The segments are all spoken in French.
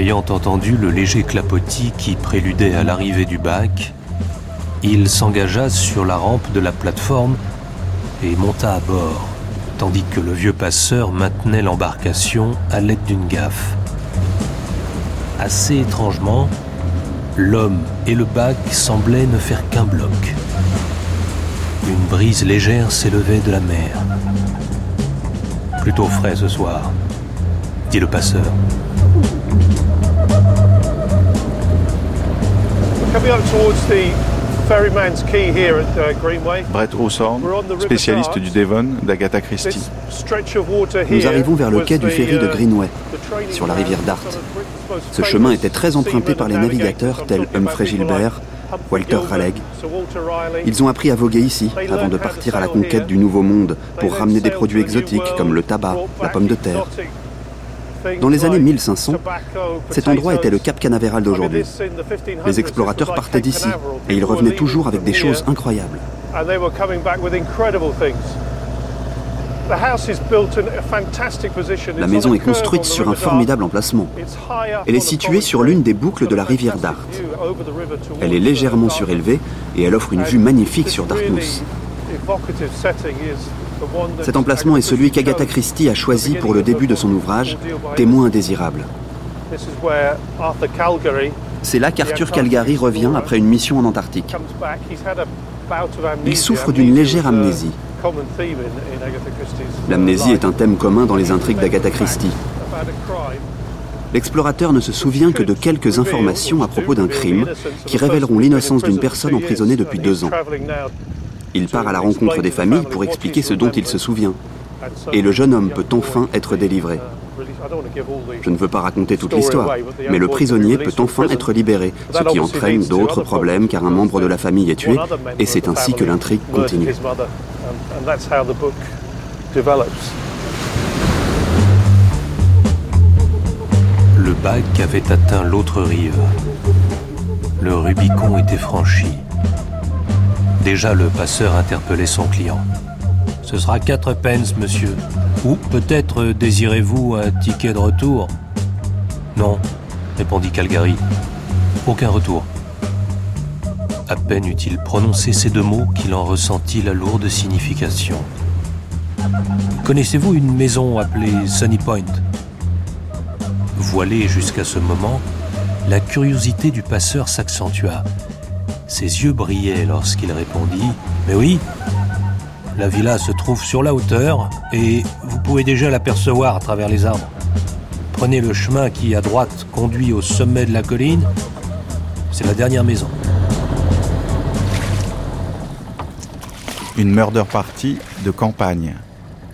Ayant entendu le léger clapotis qui préludait à l'arrivée du bac, il s'engagea sur la rampe de la plateforme et monta à bord, tandis que le vieux passeur maintenait l'embarcation à l'aide d'une gaffe. Assez étrangement, l'homme et le bac semblaient ne faire qu'un bloc. Une brise légère s'élevait de la mer. Plutôt frais ce soir, dit le passeur. Brett Hawthorne, spécialiste du Devon d'Agatha Christie. Nous here arrivons vers le quai du ferry de uh, Greenway, sur la rivière Dart. Ce chemin était très emprunté par les navigateurs tels Humphrey Gilbert, Walter Raleigh. Ils ont appris à voguer ici avant de partir à la conquête du Nouveau Monde pour ramener des produits exotiques comme le tabac, la pomme de terre. Dans les années 1500, cet endroit était le Cap Canaveral d'aujourd'hui. Les explorateurs partaient d'ici et ils revenaient toujours avec des choses incroyables. La maison est construite sur un formidable emplacement. Elle est située sur l'une des boucles de la rivière Dart. Elle est légèrement surélevée et elle offre une vue magnifique sur Dartmouth. Cet emplacement est celui qu'Agatha Christie a choisi pour le début de son ouvrage, Témoin indésirable. C'est là qu'Arthur Calgary revient après une mission en Antarctique. Il souffre d'une légère amnésie. L'amnésie est un thème commun dans les intrigues d'Agatha Christie. L'explorateur ne se souvient que de quelques informations à propos d'un crime qui révéleront l'innocence d'une personne emprisonnée depuis deux ans. Il part à la rencontre des familles pour expliquer ce dont il se souvient. Et le jeune homme peut enfin être délivré. Je ne veux pas raconter toute l'histoire, mais le prisonnier peut enfin être libéré, ce qui entraîne d'autres problèmes car un membre de la famille est tué, et c'est ainsi que l'intrigue continue. Le bac avait atteint l'autre rive. Le Rubicon était franchi. Déjà le passeur interpellait son client. Ce sera quatre pence, monsieur. Ou peut-être désirez-vous un ticket de retour? Non, répondit Calgary. Aucun retour. À peine eut-il prononcé ces deux mots qu'il en ressentit la lourde signification. Connaissez-vous une maison appelée Sunny Point? Voilé jusqu'à ce moment, la curiosité du passeur s'accentua. Ses yeux brillaient lorsqu'il répondit ⁇ Mais oui, la villa se trouve sur la hauteur et vous pouvez déjà l'apercevoir à travers les arbres. Prenez le chemin qui, à droite, conduit au sommet de la colline. C'est la dernière maison. Une murder party de campagne.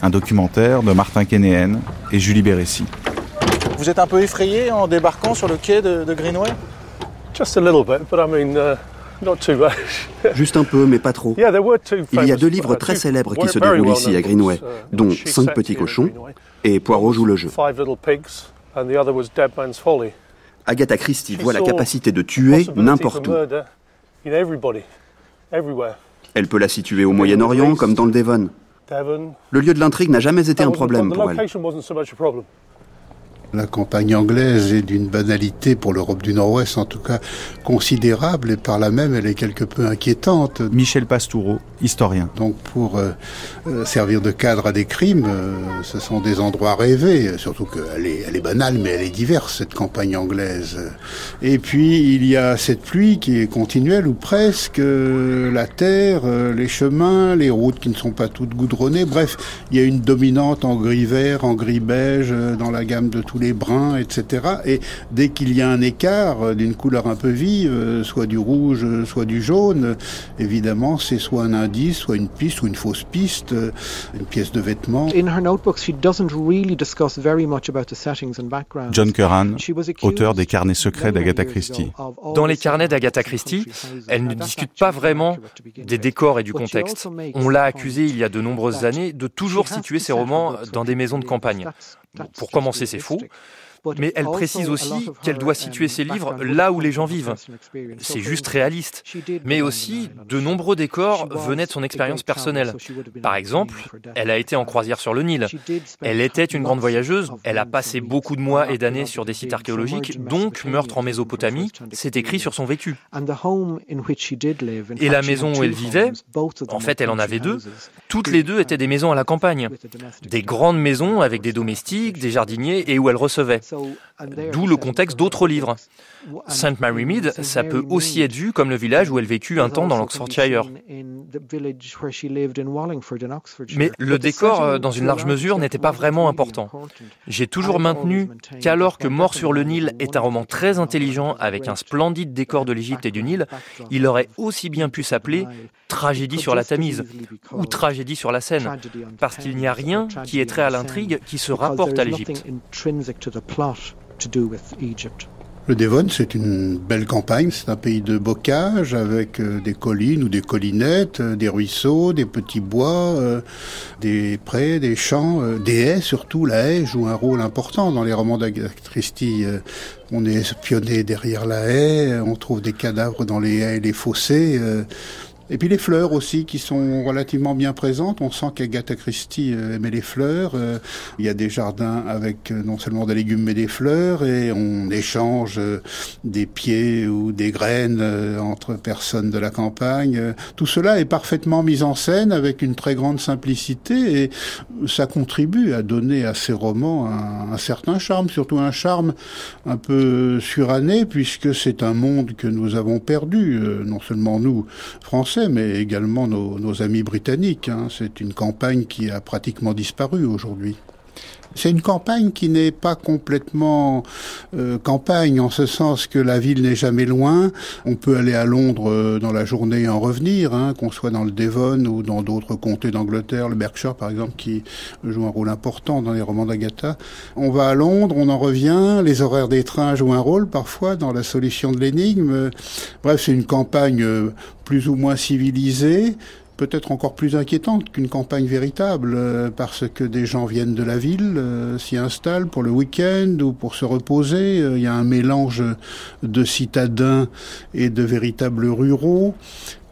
Un documentaire de Martin Kénéen et Julie Bérécy. Vous êtes un peu effrayé en débarquant sur le quai de, de Greenway? Just a little bit, but I mean, uh. Juste un peu, mais pas trop. Il y a deux livres uh, très célèbres qui se déroulent ici à Greenway, uh, dont Cinq petits cochons et Poirot joue le jeu. Agatha Christie voit la capacité de tuer n'importe où. Elle peut la situer au Moyen-Orient comme dans le Devon. Le lieu de l'intrigue n'a jamais été un problème pour elle. La campagne anglaise est d'une banalité pour l'Europe du Nord-Ouest, en tout cas considérable, et par là même elle est quelque peu inquiétante. Michel Pastoureau, historien. Donc pour euh, euh, servir de cadre à des crimes, euh, ce sont des endroits rêvés, surtout qu'elle est, elle est banale, mais elle est diverse, cette campagne anglaise. Et puis il y a cette pluie qui est continuelle, ou presque, euh, la terre, les chemins, les routes qui ne sont pas toutes goudronnées, bref, il y a une dominante en gris vert, en gris beige, dans la gamme de tous les bruns, etc. Et dès qu'il y a un écart euh, d'une couleur un peu vive, euh, soit du rouge, euh, soit du jaune, évidemment c'est soit un indice, soit une piste ou une fausse piste, une pièce de vêtement. In her notebooks, she doesn't really discuss very much about the settings and backgrounds. John Curran, She was accused auteur des carnets secrets d'Agatha Christie. Dans les carnets d'Agatha Christie, elle ne discute pas vraiment des décors et du contexte. On l'a accusée il y a de nombreuses années de toujours situer ses romans dans des maisons de campagne. Pour commencer, c'est faux. Mais elle précise aussi qu'elle doit situer ses livres là où les gens vivent. C'est juste réaliste. Mais aussi, de nombreux décors venaient de son expérience personnelle. Par exemple, elle a été en croisière sur le Nil. Elle était une grande voyageuse, elle a passé beaucoup de mois et d'années sur des sites archéologiques, donc Meurtre en Mésopotamie, c'est écrit sur son vécu. Et la maison où elle vivait, en fait elle en avait deux, toutes les deux étaient des maisons à la campagne. Des grandes maisons avec des domestiques, des jardiniers et où elle recevait. D'où le contexte d'autres livres. St. Mary Mead, ça peut aussi être vu comme le village où elle vécut un temps dans l'Oxfordshire. Mais le décor, euh, dans une large mesure, n'était pas vraiment important. J'ai toujours maintenu qu'alors que Mort sur le Nil est un roman très intelligent avec un splendide décor de l'Égypte et du Nil, il aurait aussi bien pu s'appeler Tragédie sur la Tamise ou Tragédie sur la Seine, parce qu'il n'y a rien qui est trait à l'intrigue qui se rapporte à l'Égypte. Le Devon, c'est une belle campagne, c'est un pays de bocage avec euh, des collines ou des collinettes, euh, des ruisseaux, des petits bois, euh, des prés, des champs, des haies surtout. La haie joue un rôle important dans les romans d'Agatha Christie. on est espionné derrière la haie, on trouve des cadavres dans les haies et les fossés. Et puis les fleurs aussi qui sont relativement bien présentes. On sent qu'Agatha Christie euh, aimait les fleurs. Euh, il y a des jardins avec euh, non seulement des légumes mais des fleurs et on échange des pieds ou des graines entre personnes de la campagne. Tout cela est parfaitement mis en scène avec une très grande simplicité et ça contribue à donner à ces romans un, un certain charme, surtout un charme un peu suranné puisque c'est un monde que nous avons perdu, non seulement nous, Français, mais également nos, amis britanniques. Hein. C'est une campagne qui a pratiquement disparu aujourd'hui. C'est une campagne qui n'est pas complètement euh, campagne en ce sens que la ville n'est jamais loin. On peut aller à Londres euh, dans la journée et en revenir, hein, qu'on soit dans le Devon ou dans d'autres comtés d'Angleterre, le Berkshire par exemple, qui joue un rôle important dans les romans d'Agatha. On va à Londres, on en revient. Les horaires des trains jouent un rôle parfois dans la solution de l'énigme. Bref, c'est une campagne euh, plus ou moins civilisée peut-être encore plus inquiétante qu'une campagne véritable, euh, parce que des gens viennent de la ville, euh, s'y installent pour le week-end ou pour se reposer. Euh, il y a un mélange de citadins et de véritables ruraux.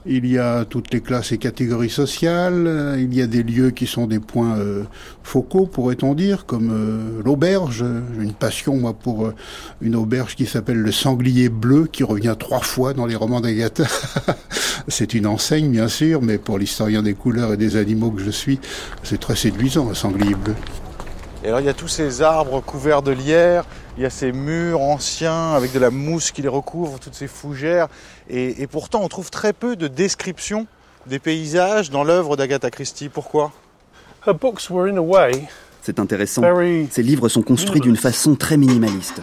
Il y a toutes les classes et catégories sociales. Il y a des lieux qui sont des points euh, focaux, pourrait-on dire, comme euh, l'auberge. J'ai une passion, moi, pour euh, une auberge qui s'appelle le Sanglier Bleu, qui revient trois fois dans les romans d'Agatha. c'est une enseigne, bien sûr, mais pour l'historien des couleurs et des animaux que je suis, c'est très séduisant, le Sanglier Bleu. Et alors, il y a tous ces arbres couverts de lierre, il y a ces murs anciens avec de la mousse qui les recouvre, toutes ces fougères. Et, pourtant, on trouve très peu de descriptions des paysages dans l'œuvre d'Agatha Christie. Pourquoi? C'est intéressant. Ces livres sont construits d'une façon très minimaliste.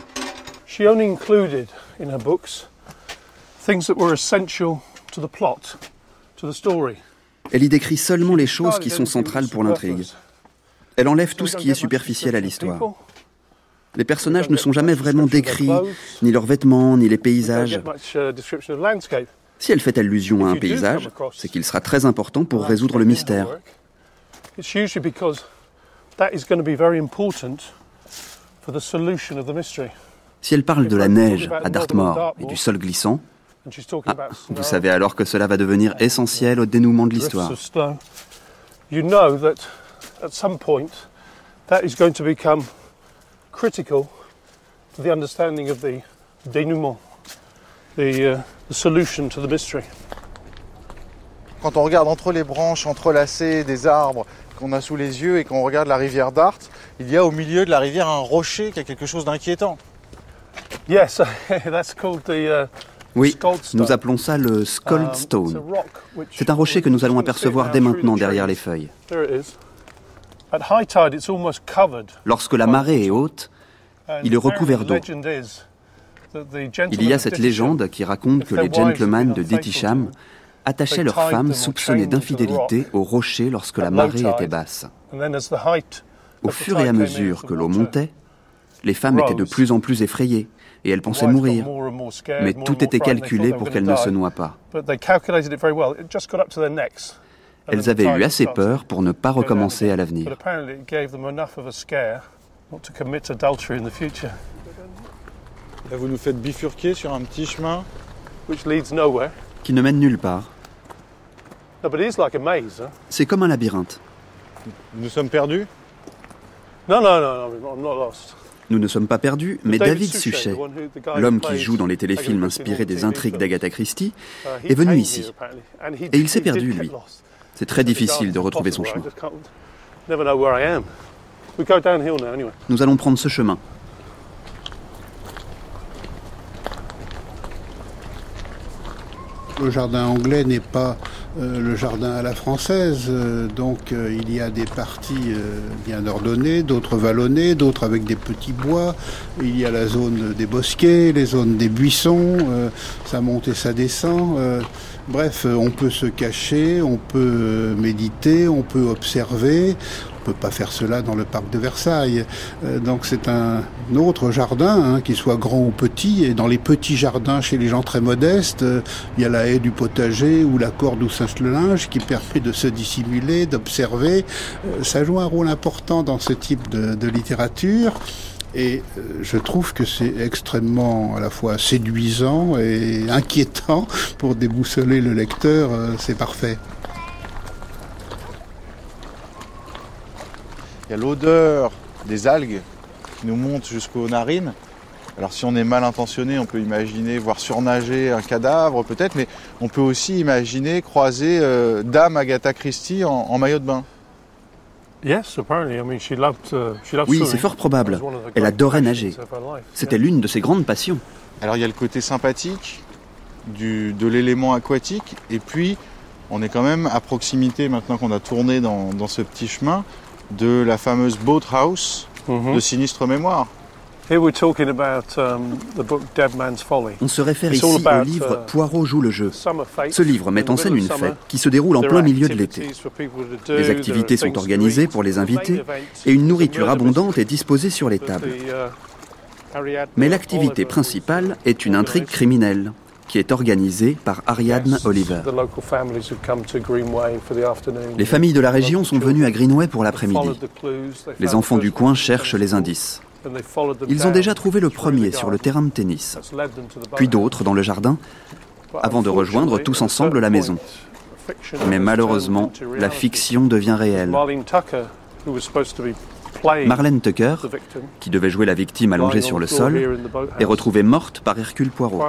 Elle y décrit seulement les choses qui sont centrales pour l'intrigue. Elle enlève tout ce qui est superficiel à l'histoire. Les personnages ne sont jamais vraiment décrits, ni leurs vêtements, ni les paysages. Si elle fait allusion à un paysage, c'est qu'il sera très important pour résoudre le mystère. Si elle parle de la neige à Dartmoor et du sol glissant, ah, vous savez alors que cela va devenir essentiel au dénouement de l'histoire. Critical to the understanding of the denouement, the, uh, the solution to the mystery. Quand on regarde entre les branches entrelacées des arbres qu'on a sous les yeux et qu'on regarde la rivière Dart, il y a au milieu de la rivière un rocher qui a quelque chose d'inquiétant. Yes, that's called the, uh, oui, nous appelons ça le Scald Stone. C'est un rocher que nous allons apercevoir dès maintenant derrière les feuilles. Lorsque la marée est haute, il est recouvert d'eau. Il y a cette légende qui raconte que les gentlemen de Detisham attachaient leurs femmes soupçonnées d'infidélité au rocher lorsque la marée était basse. Au fur et à mesure que l'eau montait, les femmes étaient de plus en plus effrayées et elles pensaient mourir. Mais tout était calculé pour qu'elles ne se noient pas. Elles avaient eu assez peur pour ne pas recommencer à l'avenir. vous nous faites bifurquer sur un petit chemin qui ne mène nulle part. C'est comme un labyrinthe. Nous sommes perdus Non, non, non, I'm not lost. Nous ne sommes pas perdus, mais David Suchet, l'homme qui joue dans les téléfilms inspirés des intrigues d'Agatha Christie, est venu ici. Et il s'est perdu, lui. C'est très difficile de retrouver son chemin. Nous allons prendre ce chemin. Le jardin anglais n'est pas euh, le jardin à la française, euh, donc euh, il y a des parties bien ordonnées, d'autres vallonnées, d'autres avec des petits bois. Il y a la zone des bosquets, les zones des buissons, ça monte et ça descend. Bref, on peut se cacher, on peut méditer, on peut observer, on peut pas faire cela dans le parc de Versailles. Euh, donc c'est un autre jardin, hein, qu'il soit grand ou petit. Et dans les petits jardins chez les gens très modestes, euh, il y a la haie du potager ou la corde ou cince le linge qui permet de se dissimuler, d'observer. Euh, ça joue un rôle important dans ce type de littérature. Et je trouve que c'est extrêmement à la fois séduisant et inquiétant pour déboussoler le lecteur. C'est parfait. Il y a l'odeur des algues qui nous monte jusqu'aux narines. Alors si on est mal intentionné, on peut imaginer voir surnager un cadavre peut-être, mais on peut aussi imaginer croiser euh, Dame Agatha Christie en, maillot de bain. Oui, c'est fort probable. Elle adorait nager. C'était l'une de ses grandes passions. Alors il y a le côté sympathique du, de l'élément aquatique, et puis on est quand même à proximité maintenant qu'on a tourné dans ce petit chemin de la fameuse Boathouse de sinistre mémoire. Um, On se réfère ici au livre uh, Poirot joue le jeu. Ce livre met en scène une fête qui se déroule en plein milieu de l'été. Les activités sont organisées pour les invités et une nourriture abondante est disposée sur les tables. Uh, Mais l'activité principale est une intrigue criminelle qui est organisée par Ariadne Oliver. Les familles de la région sont venues à Greenway pour l'après-midi. Les enfants du coin cherchent les indices. Ils ont déjà trouvé le premier sur le terrain de tennis, puis d'autres dans le jardin, avant de rejoindre tous ensemble la maison. Mais malheureusement, la fiction devient réelle. Marlène Tucker, qui devait jouer la victime allongée sur le sol, est retrouvée morte par Hercule Poirot.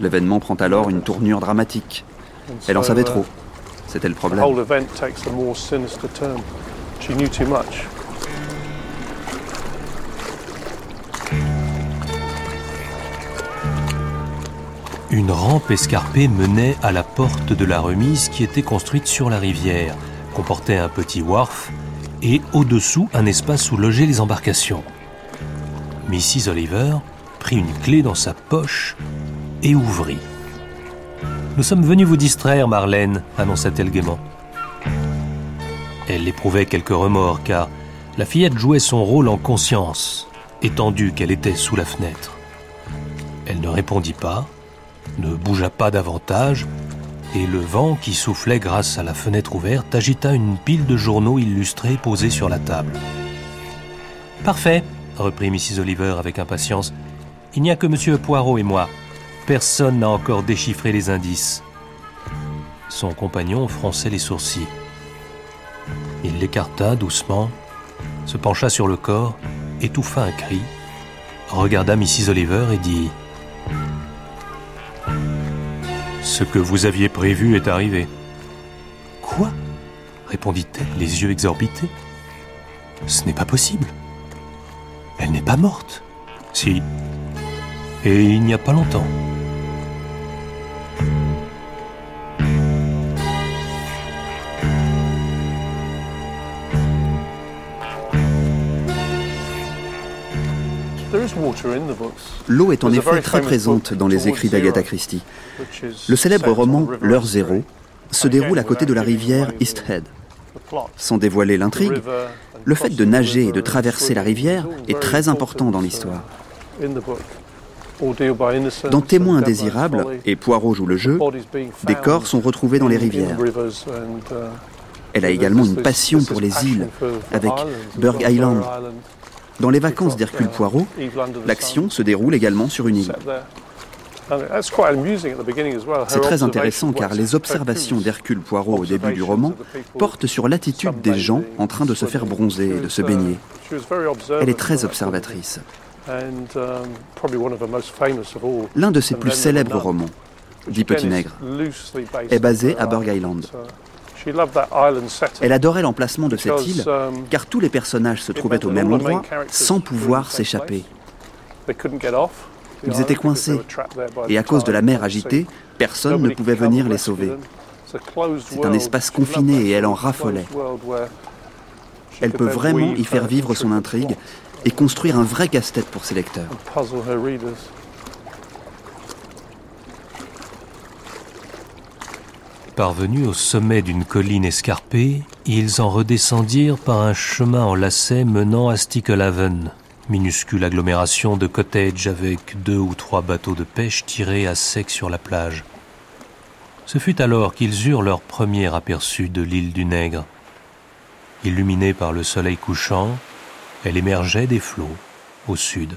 L'événement prend alors une tournure dramatique. Elle en savait trop. C'était le problème. Une rampe escarpée menait à la porte de la remise qui était construite sur la rivière, comportait un petit wharf et au-dessous un espace où loger les embarcations. Mrs. Oliver prit une clé dans sa poche et ouvrit. Nous sommes venus vous distraire, Marlène, annonça-t-elle gaiement. Elle éprouvait quelques remords car la fillette jouait son rôle en conscience, étendue qu'elle était sous la fenêtre. Elle ne répondit pas, ne bougea pas davantage, et le vent qui soufflait grâce à la fenêtre ouverte agita une pile de journaux illustrés posés sur la table. Parfait, reprit Mrs. Oliver avec impatience. Il n'y a que M. Poirot et moi. Personne n'a encore déchiffré les indices. Son compagnon fronçait les sourcils. Il l'écarta doucement, se pencha sur le corps, étouffa un cri, regarda Mrs. Oliver et dit ce que vous aviez prévu est arrivé. Quoi? Répondit-elle, les yeux exorbités. Ce n'est pas possible. Elle n'est pas morte. Si. Et il n'y a pas longtemps. L'eau est en effet très présente dans les écrits d'Agatha Christie. Le célèbre roman L'heure zéro se déroule à côté de la rivière East Head. Sans dévoiler l'intrigue, le fait de nager et de traverser la rivière est très important dans l'histoire. Dans Témoins indésirables et Poirot joue le jeu, des corps sont retrouvés dans les rivières. Elle a également une passion pour les îles, avec Burg Island, Dans les vacances d'Hercule Poirot, l'action se déroule également sur une île. C'est très intéressant car les observations d'Hercule Poirot au début du roman portent sur l'attitude des gens en train de se faire bronzer et de se baigner. Elle est très observatrice. L'un de ses plus célèbres romans, dit Petit Nègre, est basé à Burg Island. Elle adorait l'emplacement de cette île car tous les personnages se trouvaient au même endroit sans pouvoir s'échapper. Ils étaient coincés et à cause de la mer agitée, personne ne pouvait venir les sauver. C'est un espace confiné et elle en raffolait. Elle peut vraiment y faire vivre son intrigue et construire un vrai casse-tête pour ses lecteurs. Parvenus au sommet d'une colline escarpée, ils en redescendirent par un chemin en lacet menant à Stickelhaven, minuscule agglomération de cottages avec deux ou trois bateaux de pêche tirés à sec sur la plage. Ce fut alors qu'ils eurent leur premier aperçu de l'île du Nègre. Illuminée par le soleil couchant, elle émergeait des flots, au sud.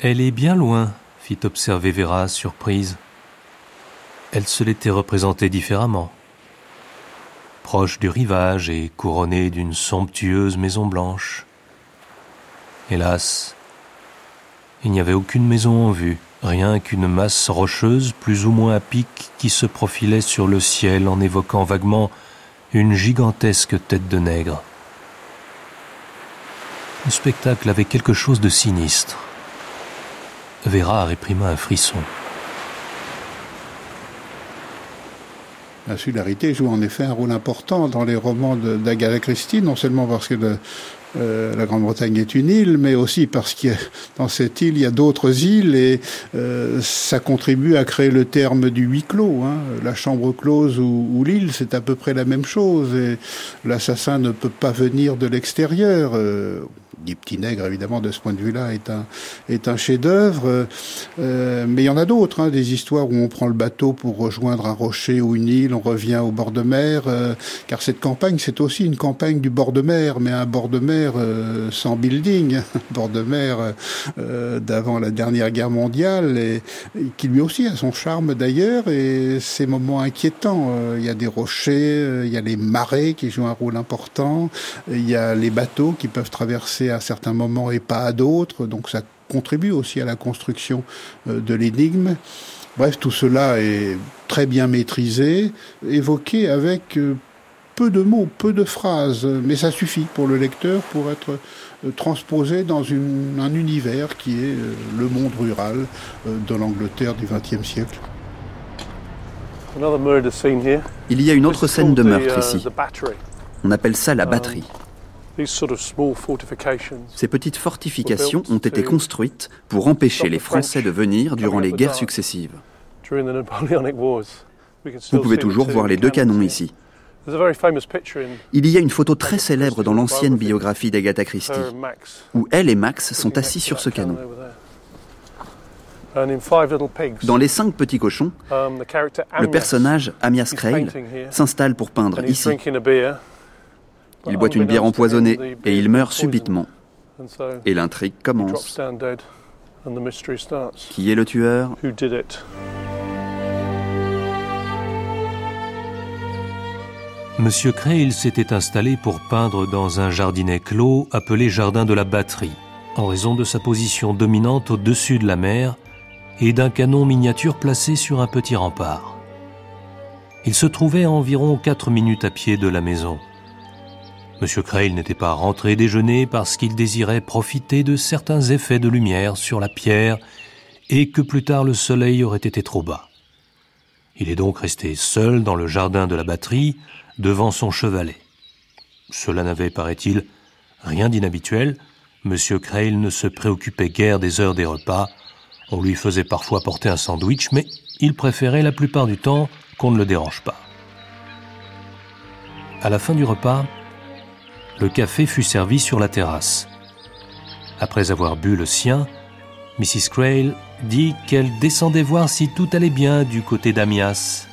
Elle est bien loin, fit observer Vera, surprise. Elle se l'était représentée différemment. Proche du rivage et couronnée d'une somptueuse maison blanche. Hélas, il n'y avait aucune maison en vue, rien qu'une masse rocheuse plus ou moins à pic qui se profilait sur le ciel en évoquant vaguement une gigantesque tête de nègre. Le spectacle avait quelque chose de sinistre. Vera réprima un frisson. L'insularité joue en effet un rôle important dans les romans d'Agatha Christie, non seulement parce que euh, la Grande-Bretagne est une île, mais aussi parce que dans cette île, il y a d'autres îles et euh, ça contribue à créer le terme du huis clos. Hein. La chambre close ou, ou l'île, c'est à peu près la même chose et l'assassin ne peut pas venir de l'extérieur. Euh, des petits nègres, évidemment, de ce point de vue-là, est un, est un chef-d'œuvre. Euh, mais il y en a d'autres, hein, des histoires où on prend le bateau pour rejoindre un rocher ou une île, on revient au bord de mer, euh, car cette campagne, c'est aussi une campagne du bord de mer, mais un bord de mer euh, sans building, bord de mer euh, d'avant la dernière guerre mondiale, et, qui lui aussi a son charme d'ailleurs, et ces moments inquiétants. Il y a des rochers, il y a les marées qui jouent un rôle important, il y a les bateaux qui peuvent traverser à certains moments et pas à d'autres, donc ça contribue aussi à la construction euh, de l'énigme. Bref, tout cela est très bien maîtrisé, évoqué avec euh, peu de mots, peu de phrases, mais ça suffit pour le lecteur pour être euh, transposé dans une, un univers qui est le monde rural de l'Angleterre du XXe siècle. Il y a une autre scène de meurtre ici. On appelle ça la batterie. Ces petites fortifications ont été construites pour empêcher les Français de venir durant les guerres successives. Vous pouvez toujours voir les deux canons ici. Il y a une photo très célèbre dans l'ancienne biographie d'Agatha Christie, où elle et Max sont assis sur ce canon. Dans Les cinq petits cochons, le personnage Amias Crail s'installe pour peindre ici. Il boit une bière empoisonnée et il meurt subitement. Et l'intrigue commence. Qui est le tueur? Monsieur Crail s'était installé pour peindre dans un jardinet clos appelé Jardin de la Batterie, en raison de sa position dominante au-dessus de la mer et d'un canon miniature placé sur un petit rempart. Il se trouvait à environ quatre minutes à pied de la maison. M. Crail n'était pas rentré déjeuner parce qu'il désirait profiter de certains effets de lumière sur la pierre et que plus tard le soleil aurait été trop bas. Il est donc resté seul dans le jardin de la batterie, devant son chevalet. Cela n'avait, paraît-il, rien d'inhabituel. M. Crail ne se préoccupait guère des heures des repas. On lui faisait parfois porter un sandwich, mais il préférait la plupart du temps qu'on ne le dérange pas. À la fin du repas, le café fut servi sur la terrasse. Après avoir bu le sien, Mrs. Crail dit qu'elle descendait voir si tout allait bien du côté d'Amias.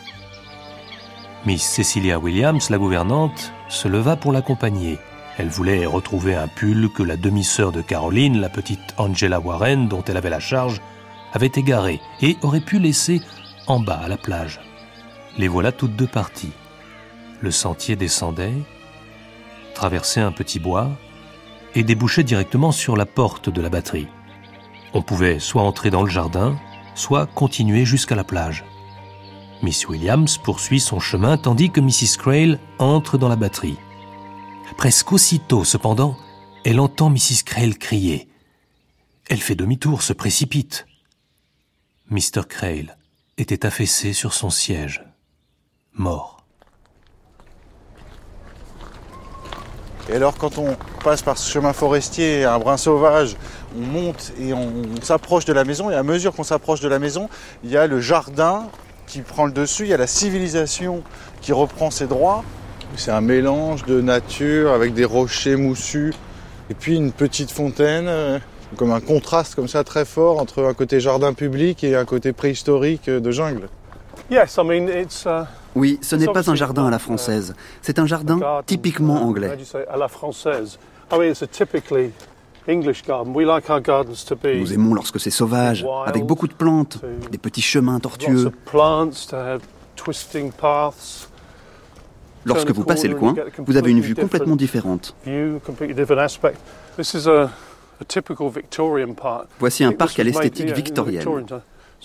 Miss Cecilia Williams, la gouvernante, se leva pour l'accompagner. Elle voulait retrouver un pull que la demi-sœur de Caroline, la petite Angela Warren, dont elle avait la charge, avait égaré et aurait pu laisser en bas à la plage. Les voilà toutes deux parties. Le sentier descendait, traversait un petit bois et débouchait directement sur la porte de la batterie. On pouvait soit entrer dans le jardin, soit continuer jusqu'à la plage. Miss Williams poursuit son chemin tandis que Mrs. Crail entre dans la batterie. Presque aussitôt, cependant, elle entend Mrs. Crail crier. Elle fait demi-tour, se précipite. Mr. Crail était affaissé sur son siège, mort. Et alors quand on passe par ce chemin forestier, un brin sauvage, on monte et on, s'approche de la maison, et à mesure qu'on s'approche de la maison, il y a le jardin qui prend le dessus, il y a la civilisation qui reprend ses droits. C'est un mélange de nature avec des rochers moussus, et puis une petite fontaine, euh, comme un contraste comme ça très fort entre un côté jardin public et un côté préhistorique de jungle. Yes, I mean it's, uh... Oui, ce n'est pas un jardin à la française. C'est un jardin typiquement anglais. Nous aimons lorsque c'est sauvage, avec beaucoup de plantes, des petits chemins tortueux. Lorsque vous passez le coin, vous avez une vue complètement différente. Voici un parc à l'esthétique victorienne.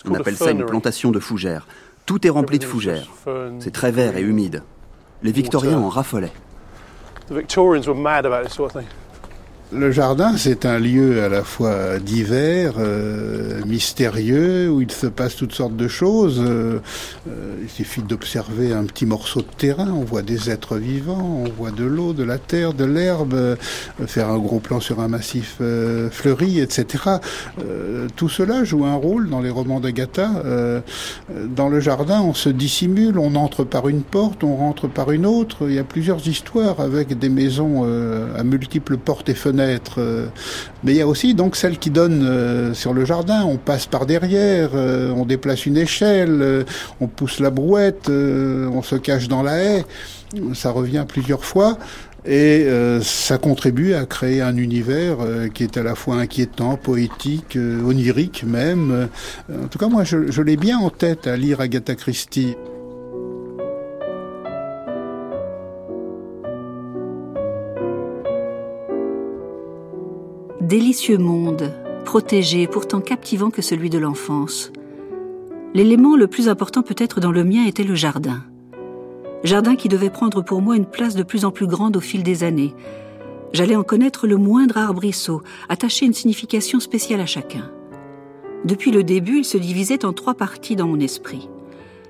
On appelle ça une plantation de fougères. Tout est rempli de fougères. C'est très vert et humide. Les Victoriens en raffolaient. Le jardin, c'est un lieu à la fois divers, euh, mystérieux, où il se passe toutes sortes de choses. Euh, euh, il suffit d'observer un petit morceau de terrain, on voit des êtres vivants, on voit de l'eau, de la terre, de l'herbe, faire un gros plan sur un massif fleuri, etc. tout cela joue un rôle dans les romans d'Agatha. dans le jardin, on se dissimule, on entre par une porte, on rentre par une autre. Il y a plusieurs histoires avec des maisons à multiples portes et fenêtres euh, mais il y a aussi donc celle qui donne euh, sur le jardin. On passe par derrière, euh, on déplace une échelle, on pousse la brouette, on se cache dans la haie. Ça revient plusieurs fois. Et ça contribue à créer un univers qui est à la fois inquiétant, poétique, onirique même. en tout cas, moi, je l'ai bien en tête à lire Agatha Christie. Délicieux monde, protégé, pourtant captivant que celui de l'enfance. L'élément le plus important peut-être dans le mien était le jardin. Jardin qui devait prendre pour moi une place de plus en plus grande au fil des années. J'allais en connaître le moindre arbrisseau, attacher une signification spéciale à chacun. Depuis le début, il se divisait en trois parties dans mon esprit.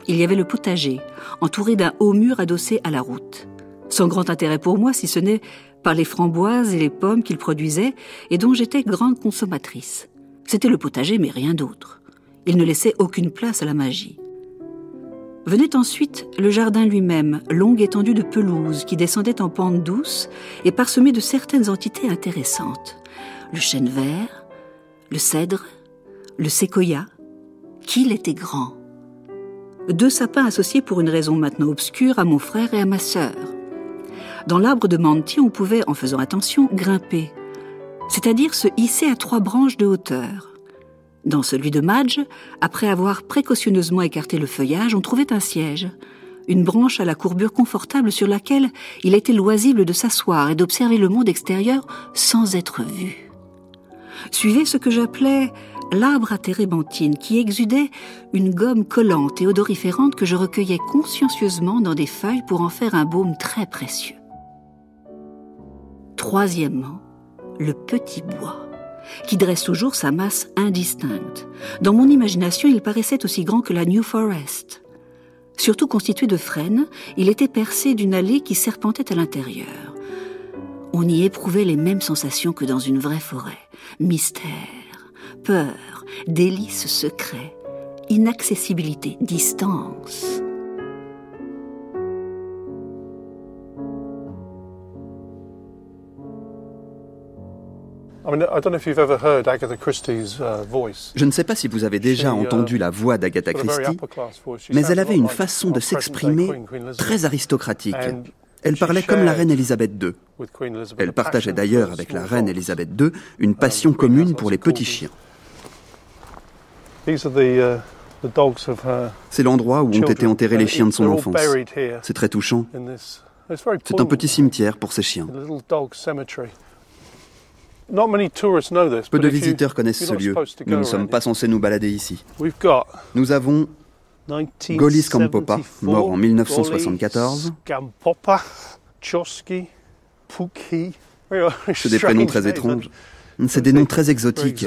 Il y avait le potager, entouré d'un haut mur adossé à la route. Sans grand intérêt pour moi, si ce n'est par les framboises et les pommes qu'il produisait et dont j'étais grande consommatrice. C'était le potager, mais rien d'autre. Il ne laissait aucune place à la magie. Venait ensuite le jardin lui-même, longue étendue de pelouse qui descendait en pente douce et parsemée de certaines entités intéressantes. Le chêne vert, le cèdre, le séquoia. Qu'il était grand. Deux sapins associés pour une raison maintenant obscure à mon frère et à ma sœur. Dans l'arbre de Manti, on pouvait, en faisant attention, grimper, c'est-à-dire se hisser à trois branches de hauteur. Dans celui de Madge, après avoir précautionneusement écarté le feuillage, on trouvait un siège, une branche à la courbure confortable sur laquelle il était loisible de s'asseoir et d'observer le monde extérieur sans être vu. Suivait ce que j'appelais l'arbre à térébenthine qui exudait une gomme collante et odoriférante que je recueillais consciencieusement dans des feuilles pour en faire un baume très précieux. Troisièmement, le petit bois, qui dresse toujours sa masse indistincte. Dans mon imagination, il paraissait aussi grand que la New Forest. Surtout constitué de frênes, il était percé d'une allée qui serpentait à l'intérieur. On y éprouvait les mêmes sensations que dans une vraie forêt. Mystère, peur, délices secrets, inaccessibilité, distance. Je ne sais pas si vous avez déjà uh, entendu la voix d'Agatha Christie, mais elle avait une façon de s'exprimer très aristocratique. Elle parlait comme la reine Elisabeth II. Elle partageait d'ailleurs avec la reine Elisabeth II une passion commune pour les petits chiens. C'est l'endroit où ont été enterrés les chiens de son enfance. C'est très touchant. C'est un petit cimetière pour ces chiens. Peu de visiteurs connaissent ce lieu. Nous ne sommes pas censés nous balader ici. Nous avons Golis Kampopa, mort en 1974. C'est des prénoms très étranges. C'est des noms très exotiques.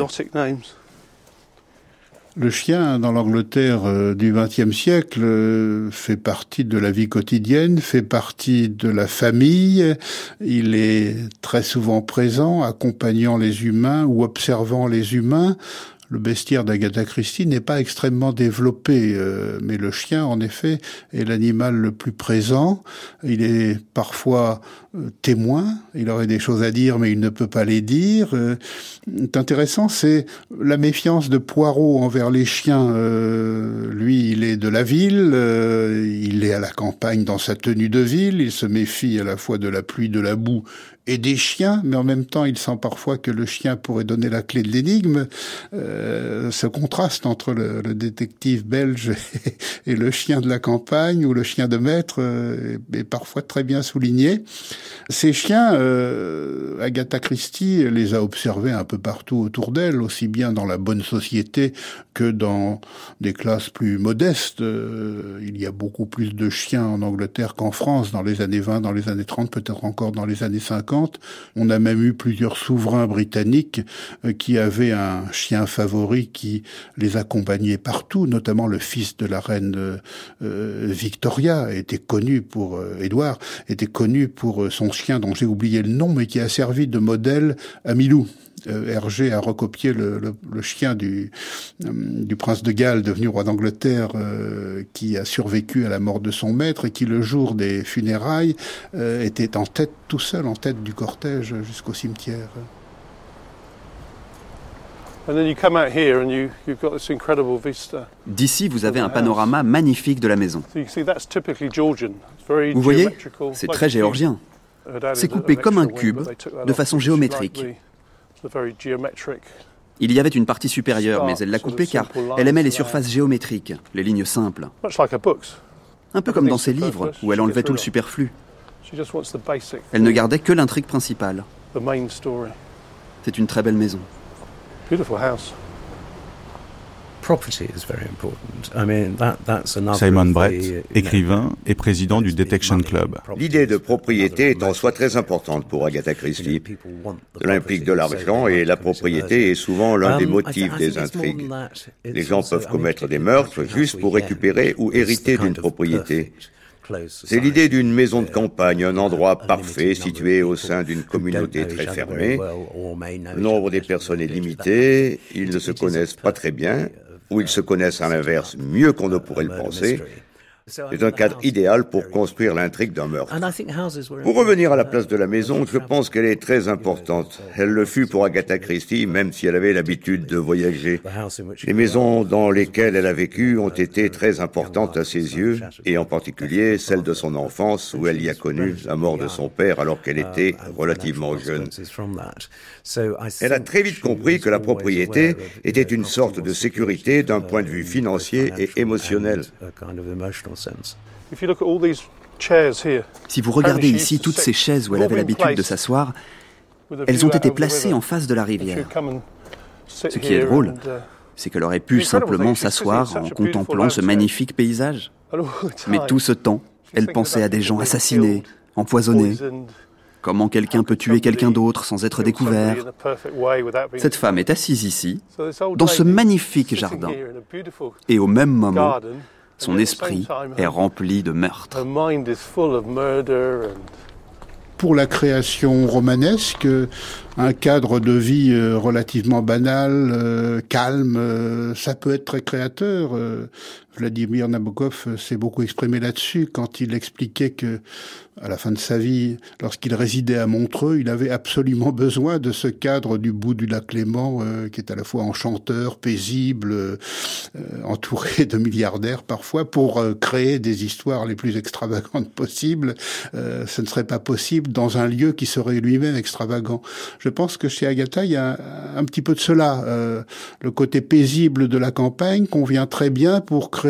Le chien, dans l'Angleterre euh, du XXe siècle, euh, fait partie de la vie quotidienne, fait partie de la famille. Il est très souvent présent, accompagnant les humains ou observant les humains le bestiaire d'Agatha Christie n'est pas extrêmement développé, euh, mais le chien, en effet, est l'animal le plus présent. Il est parfois euh, témoin, il aurait des choses à dire, mais il ne peut pas les dire. Euh, intéressant, c'est la méfiance de Poirot envers les chiens. lui, il est de la ville, il est à la campagne dans sa tenue de ville, il se méfie à la fois de la pluie, de la boue et des chiens, mais en même temps, il sent parfois que le chien pourrait donner la clé de l'énigme. Euh, ce contraste entre le, détective belge et, le chien de la campagne ou le chien de maître euh, est, parfois très bien souligné. Ces chiens, euh, Agatha Christie les a observés un peu partout autour d'elle, aussi bien dans la bonne société que dans des classes plus modestes. il y a beaucoup plus de chiens en Angleterre qu'en France dans les années 20, dans les années 30, peut-être encore dans les années 50. On a même eu plusieurs souverains britanniques euh, qui avaient un chien favori qui les accompagnait partout, notamment le fils de la reine euh, euh, Victoria était connu pour Édouard était connu pour son chien dont j'ai oublié le nom mais qui a servi de modèle à Milou. Hergé a recopié le, chien du, du, prince de Galles, devenu roi d'Angleterre, qui a survécu à la mort de son maître et qui, le jour des funérailles, était en tête, tout seul, en tête du cortège jusqu'au cimetière. D'ici, vous avez un panorama magnifique de la maison. Vous voyez, c'est très géorgien. C'est coupé comme un cube, de façon géométrique. Il y avait une partie supérieure, mais elle l'a coupée car elle aimait les surfaces géométriques, les lignes simples. Un peu comme dans ses livres, où elle enlevait tout le superflu. Elle ne gardait que l'intrigue principale. C'est une très belle maison. Simon Brett, écrivain et président du Detection Club. L'idée de propriété est en soi très importante pour Agatha Christie. Elle implique de l'argent et la propriété est souvent l'un des um, motifs des intrigues. Les gens peuvent commettre des meurtres juste pour récupérer ou hériter d'une propriété. C'est l'idée d'une maison de campagne, un endroit parfait situé au sein d'une communauté très fermée. Le nombre des personnes est limité, ils ne se connaissent pas très bien, ou ils se connaissent à l'inverse mieux qu'on ne pourrait le penser. C'est un cadre idéal pour construire l'intrigue d'un meurtre. Pour revenir à la place de la maison, je pense qu'elle est très importante. Elle le fut pour Agatha Christie, même si elle avait l'habitude de voyager. Les maisons dans lesquelles elle a vécu ont été très importantes à ses yeux, et en particulier celle de son enfance, où elle y a connu la mort de son père alors qu'elle était relativement jeune. Elle a très vite compris que la propriété était une sorte de sécurité d'un point de vue financier et émotionnel. Si vous regardez ici toutes ces chaises où elle avait l'habitude de s'asseoir, elles ont été placées en face de la rivière. Ce qui est drôle, uh, c'est qu'elle aurait pu simplement s'asseoir en contemplant ce magnifique paysage. Mais tout ce temps, elle pensait à des gens assassinés, empoisonnés. Comment quelqu'un peut tuer quelqu'un d'autre sans être découvert? Cette femme est assise ici, dans ce magnifique jardin. Et au même moment, son esprit est rempli de meurtres. Pour la création romanesque, un cadre de vie euh, relativement banal, euh, calme, euh, ça peut être très créateur. Vladimir Nabokov s'est beaucoup exprimé là-dessus quand il expliquait que à la fin de sa vie, lorsqu'il résidait à Montreux, il avait absolument besoin de ce cadre du bout du lac Léman, euh, qui est à la fois enchanteur, paisible, euh, entouré de milliardaires parfois, pour euh, créer des histoires les plus extravagantes possibles. ce ne serait pas possible dans un lieu qui serait lui-même extravagant. Je pense que chez Agatha, il y a un, un petit peu de cela. le côté paisible de la campagne convient très bien pour créer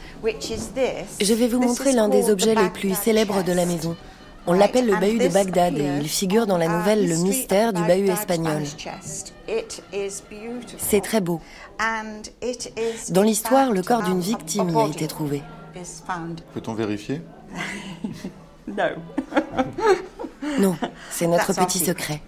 Je vais vous montrer l'un des objets les plus célèbres de la maison. On l'appelle le bahut de Bagdad et il figure dans la nouvelle Le mystère du bahut espagnol. C'est très beau. Dans l'histoire, le corps d'une victime y a été trouvé. Peut-on vérifier? Non, c'est notre petit secret.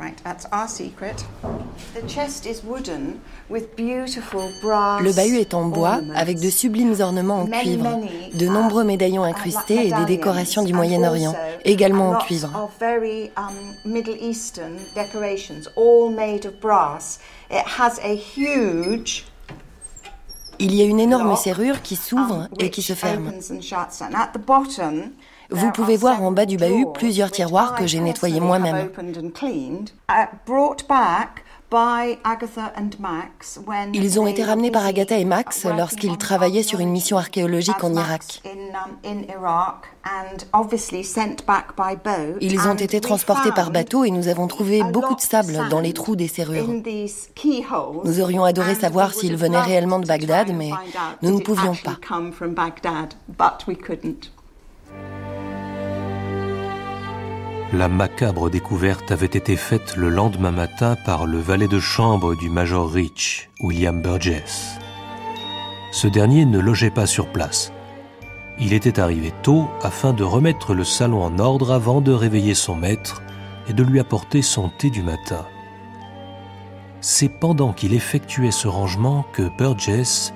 Le bahut est en bois avec de sublimes ornements en cuivre, de nombreux médaillons incrustés et des décorations du Moyen-Orient, également en cuivre. Il y a une énorme serrure qui s'ouvre et qui se ferme. Vous pouvez voir en bas du bahut plusieurs tiroirs que j'ai nettoyés moi-même. Ils ont été ramenés par Agatha et Max lorsqu'ils travaillaient sur une mission archéologique en Irak. Ils ont été transportés par bateau et nous avons trouvé beaucoup de sable dans les trous des serrures. Nous aurions adoré savoir s'ils venaient réellement de Bagdad, mais nous ne pouvions pas. La macabre découverte avait été faite le lendemain matin par le valet de chambre du Major Rich, William Burgess. Ce dernier ne logeait pas sur place. Il était arrivé tôt afin de remettre le salon en ordre avant de réveiller son maître et de lui apporter son thé du matin. C'est pendant qu'il effectuait ce rangement que Burgess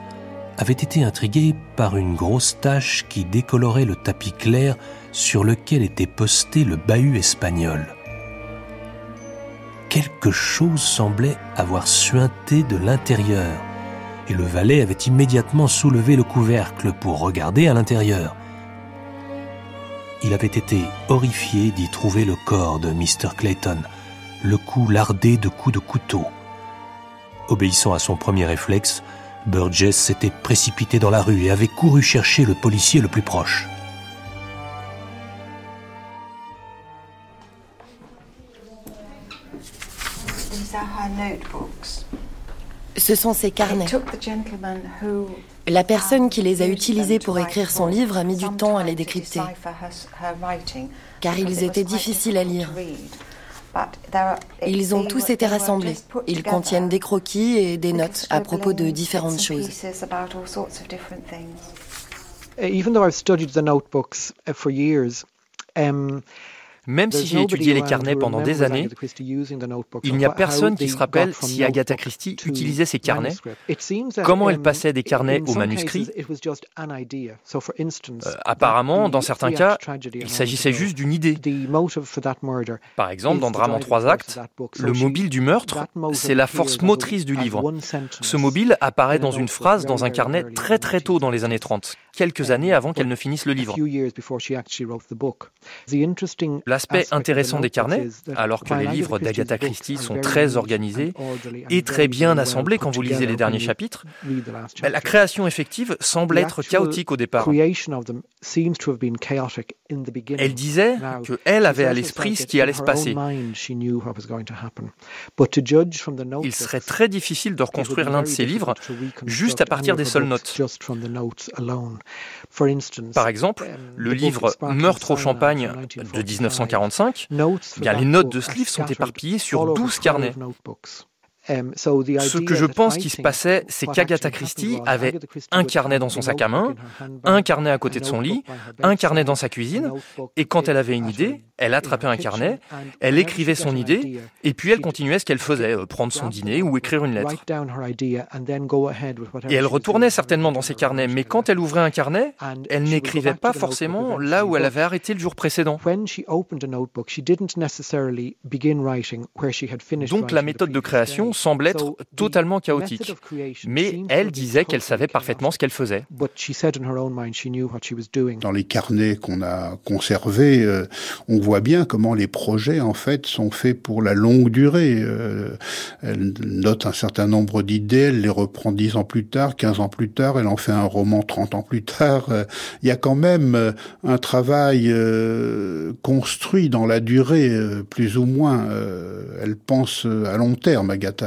avait été intrigué par une grosse tache qui décolorait le tapis clair sur lequel était posté le bahut espagnol. Quelque chose semblait avoir suinté de l'intérieur, et le valet avait immédiatement soulevé le couvercle pour regarder à l'intérieur. Il avait été horrifié d'y trouver le corps de Mr. Clayton, le cou lardé de coups de couteau. Obéissant à son premier réflexe, Burgess s'était précipité dans la rue et avait couru chercher le policier le plus proche. Ce sont ses carnets. La personne qui les a utilisés pour écrire son livre a mis du temps à les décrypter, car ils étaient difficiles à lire. Ils ont tous été rassemblés. Ils contiennent des croquis et des notes à propos de différentes choses. Even though I've studied the notebooks uh, for years, um, même si j'ai étudié les carnets pendant des années, il n'y a personne qui se rappelle si Agatha Christie utilisait ces carnets, comment elle passait des carnets aux manuscrits. Euh, apparemment, dans certains cas, il s'agissait juste d'une idée. Par exemple, dans Drame en trois actes, le mobile du meurtre, c'est la force motrice du livre. Ce mobile apparaît dans une phrase dans un carnet très très tôt dans les années 30, quelques années avant qu'elle ne finisse le livre. L'aspect intéressant des carnets, alors que les livres d'Agatha Christie sont très organisés et très bien assemblés quand vous lisez les derniers chapitres, la création effective semble être chaotique au départ. Elle disait que elle avait à l'esprit ce qui allait se passer. Il serait très difficile de reconstruire l'un de ses livres juste à partir des seules notes. Par exemple, um, le livre Meurtre au champagne de 1945, bien, les notes de ce livre sont éparpillées sur 12 carnets. Um, Ce que je pense qui se passait, c'est qu'Agatha Christie avait un carnet dans son sac à main, un carnet à côté de son lit, un carnet dans sa cuisine, et quand elle avait une idée, elle attrapait un carnet, elle écrivait son idée, et puis elle continuait ce qu'elle faisait, euh, prendre son dîner ou écrire une lettre. Et elle retournait certainement dans ses carnets, mais quand elle ouvrait un carnet, elle n'écrivait pas forcément là où elle avait arrêté le jour précédent. Donc la méthode de création semble être totalement chaotique. Mais elle disait qu'elle savait parfaitement ce qu'elle faisait. Dans les carnets qu'on a conservés, euh, on voit bien comment les projets en fait sont faits pour la longue durée. Euh, elle note un certain nombre d'idées, elle les reprend dix ans plus tard, quinze ans plus tard, elle en fait un roman trente ans plus tard. Euh, il y a quand même un travail construit dans la durée, plus ou moins. elle pense à long terme, Agatha.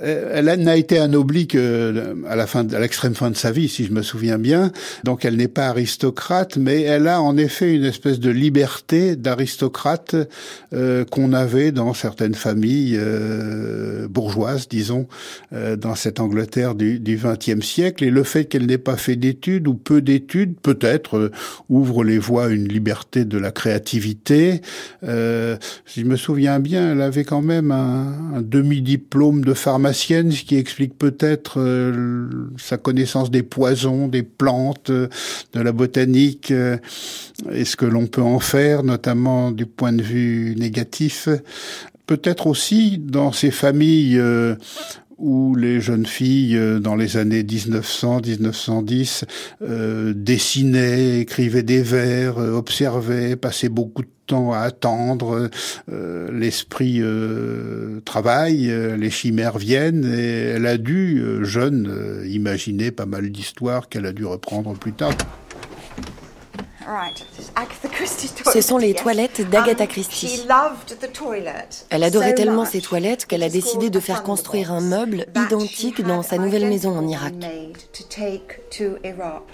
elle n'a été anoblie que à la fin, à l'extrême fin de sa vie, si je me souviens bien. Donc elle n'est pas aristocrate, mais elle a en effet une espèce de liberté d'aristocrate euh, qu'on avait dans certaines familles euh, bourgeoises, disons, dans cette Angleterre du XXe siècle. Et le fait qu'elle n'ait pas fait d'études ou peu d'études, peut-être, ouvre les voies à une liberté de la créativité. si je me souviens bien, elle avait quand même un, un demi-diplôme de pharmacie ce qui explique peut-être euh, sa connaissance des poisons, des plantes, euh, de la botanique, euh, et ce que l'on peut en faire, notamment du point de vue négatif. Peut-être aussi dans ces familles où les jeunes filles, dans les années 1900-1910, dessinaient, écrivaient des vers, observaient, passaient beaucoup de temps à attendre, euh, l'esprit euh, travaille, euh, les chimères viennent, et elle a dû, jeune, imaginer pas mal d'histoires qu'elle a dû reprendre plus tard. Ce sont les toilettes d'Agatha Christie. Elle adorait tellement ces toilettes qu'elle a décidé de faire construire un meuble identique dans sa nouvelle maison en Irak.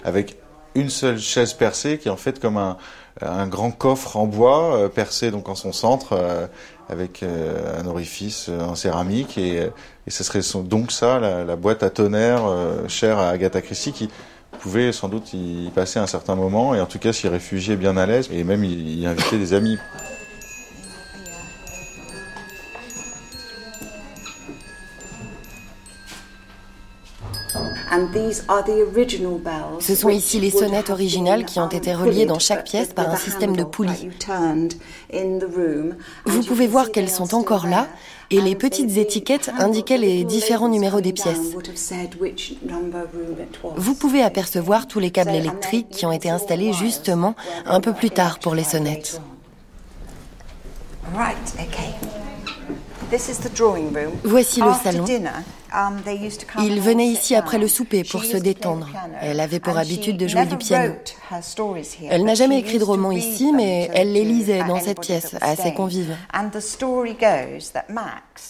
Avec une seule chaise percée qui est en fait comme un, un grand coffre en bois euh, percé donc en son centre euh, avec euh, un orifice en céramique. Et, et ce serait donc ça la, boîte à tonnerre chère à Agatha Christie qui pouvait sans doute y passer un certain moment et en tout cas s'y réfugier bien à l'aise et même y, inviter des amis. Ce sont ici les sonnettes originales qui ont été reliées dans chaque pièce par un système de poulies. Vous pouvez voir qu'elles sont encore là et les petites étiquettes indiquaient les différents numéros des pièces. Vous pouvez apercevoir tous les câbles électriques qui ont été installés justement un peu plus tard pour les sonnettes. Voici le salon. Um, Il venait ici après le souper pour se détendre. Elle avait pour habitude de jouer du piano. Elle n'a jamais écrit de roman ici, mais elle les lisait dans cette pièce à ses convives.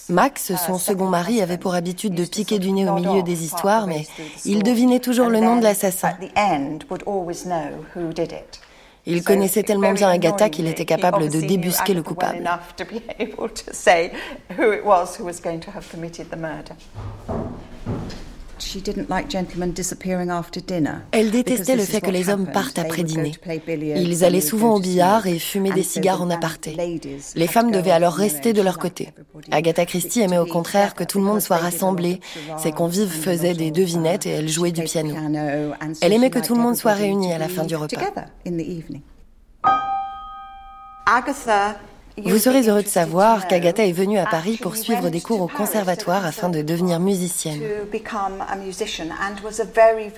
Max, son second mari, avait pour habitude de piquer du nez au milieu des histoires, mais il devinait toujours le nom de l'assassin. Il connaissait tellement bien Agatha qu'il était capable de débusquer le coupable. Elle détestait le fait que les hommes partent après dîner. Ils allaient souvent au billard et fumaient des cigares en aparté. Les femmes devaient alors rester de leur côté. Agatha Christie aimait au contraire que tout le monde soit rassemblé. Ses convives faisaient des devinettes et elle jouait du piano. Elle aimait que tout le monde soit réuni à la fin du repas. Agatha vous serez heureux de savoir qu'Agatha est venue à Paris pour suivre des cours au conservatoire afin de devenir musicienne.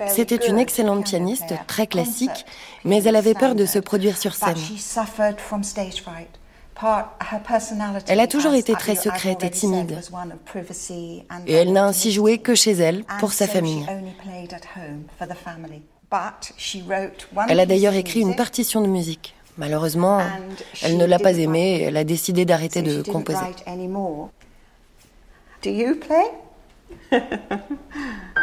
C'était une excellente pianiste, très classique, mais elle avait peur de se produire sur scène. Elle a toujours été très secrète et timide. Et elle n'a ainsi joué que chez elle, pour sa famille. Elle a d'ailleurs écrit une partition de musique. Malheureusement, elle ne l'a pas aimé et elle a décidé d'arrêter de composer.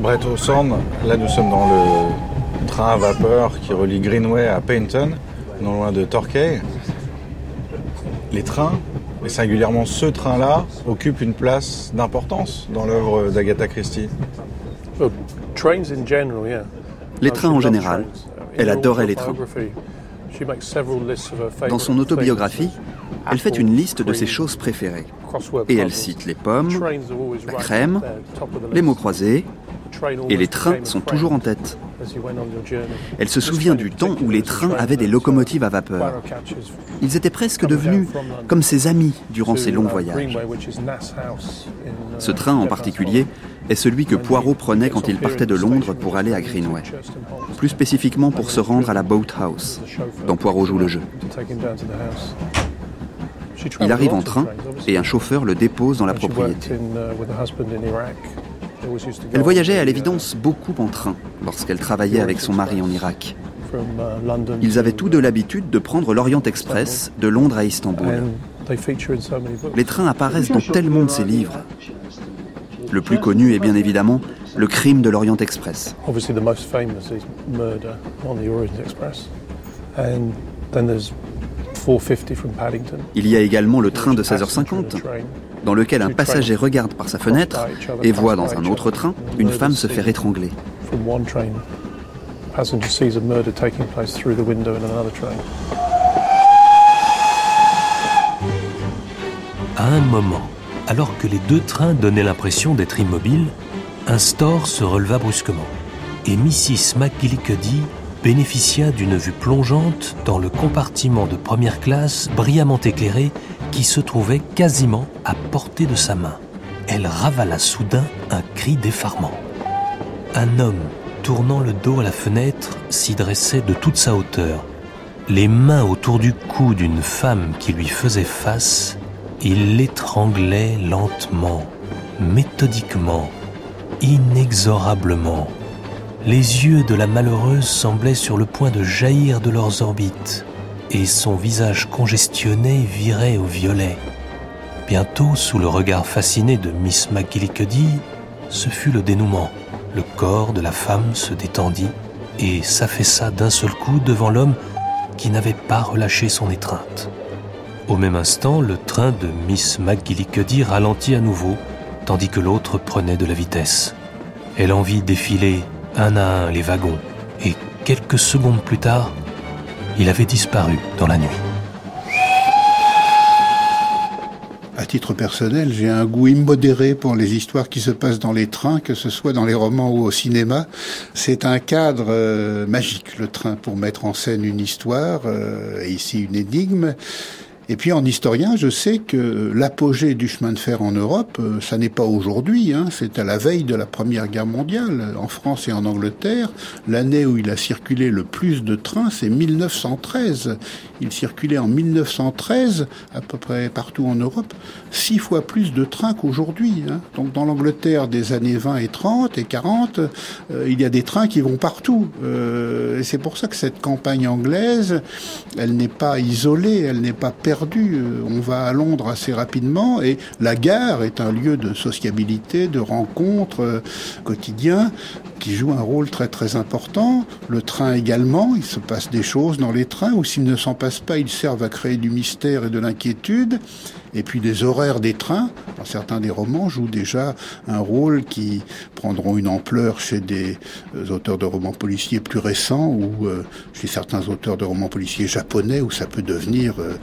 Brett O'Sand, là nous sommes dans le train à vapeur qui relie Greenway à Paynton, non loin de Torquay. Les trains, et singulièrement ce train-là, occupent une place d'importance dans l'œuvre d'Agatha Christie. Les trains en général. Elle adorait les trains. Dans son autobiographie, elle fait une liste de ses choses préférées. Et elle cite les pommes, la crème, les mots croisés, et les trains sont toujours en tête. Elle se souvient du temps où les trains avaient des locomotives à vapeur. Ils étaient presque devenus comme ses amis durant ses longs voyages. Ce train en particulier est celui que Poirot prenait quand il partait de Londres pour aller à Greenway. Plus spécifiquement pour se rendre à la Boathouse, dont Poirot joue le jeu. Il arrive en train et un chauffeur le dépose dans la propriété. Elle voyageait à l'évidence beaucoup en train lorsqu'elle travaillait avec son mari en Irak. Ils avaient tous deux l'habitude de prendre l'Orient Express de Londres à Istanbul. Les trains apparaissent dans tellement de ses livres. Le plus connu est bien évidemment Le crime de l'Orient Express. Il y a également le train de 16h50, dans lequel un passager regarde par sa fenêtre et voit dans un autre train une femme se faire étrangler. À un moment, alors que les deux trains donnaient l'impression d'être immobiles, un store se releva brusquement et Mrs. McGillicuddy bénéficia d'une vue plongeante dans le compartiment de première classe brillamment éclairé qui se trouvait quasiment à portée de sa main. Elle ravala soudain un cri d'effarement. Un homme, tournant le dos à la fenêtre, s'y dressait de toute sa hauteur. Les mains autour du cou d'une femme qui lui faisait face, il l'étranglait lentement, méthodiquement, inexorablement. Les yeux de la malheureuse semblaient sur le point de jaillir de leurs orbites, et son visage congestionné virait au violet. Bientôt, sous le regard fasciné de Miss McGillicuddy, ce fut le dénouement. Le corps de la femme se détendit et s'affaissa d'un seul coup devant l'homme qui n'avait pas relâché son étreinte. Au même instant, le train de Miss McGillicuddy ralentit à nouveau, tandis que l'autre prenait de la vitesse. Elle en vit défiler un à un les wagons, et quelques secondes plus tard, il avait disparu dans la nuit. À titre personnel, j'ai un goût immodéré pour les histoires qui se passent dans les trains, que ce soit dans les romans ou au cinéma. C'est un cadre euh, magique, le train, pour mettre en scène une histoire, euh, et ici une énigme. Et puis en historien, je sais que l'apogée du chemin de fer en Europe, euh, ça n'est pas aujourd'hui, hein, c'est à la veille de la Première Guerre mondiale, en France et en Angleterre. L'année où il a circulé le plus de trains, c'est 1913. Il circulait en 1913, à peu près partout en Europe, six fois plus de trains qu'aujourd'hui. Hein. Donc dans l'Angleterre des années 20 et 30 et 40, euh, il y a des trains qui vont partout. Euh, et c'est pour ça que cette campagne anglaise, elle n'est pas isolée, elle n'est pas perdue euh, on va à Londres assez rapidement et la gare est un lieu de sociabilité, de rencontres euh, quotidiens qui joue un rôle très très important. Le train également, il se passe des choses dans les trains ou s'ils ne s'en passent pas, ils servent à créer du mystère et de l'inquiétude. Et puis les horaires des trains, dans certains des romans, jouent déjà un rôle qui prendront une ampleur chez des euh, auteurs de romans policiers plus récents ou euh, chez certains auteurs de romans policiers japonais où ça peut devenir euh,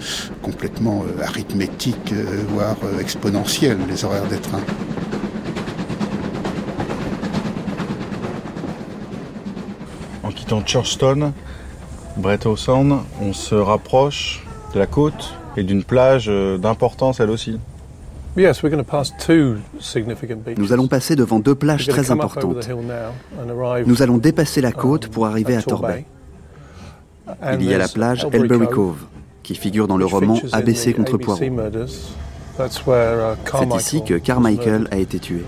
complètement arithmétique, voire exponentiel, les horaires des trains. En quittant Churchton, Brett Sound, on se rapproche de la côte et d'une plage euh, d'importance elle aussi. Nous allons passer devant deux plages très importantes. Nous allons dépasser la côte pour arriver à Torbay. Il y a la plage Elbury Cove, qui figure dans le roman ABC contre Poirot. Uh, C'est ici que Carmichael a été tué.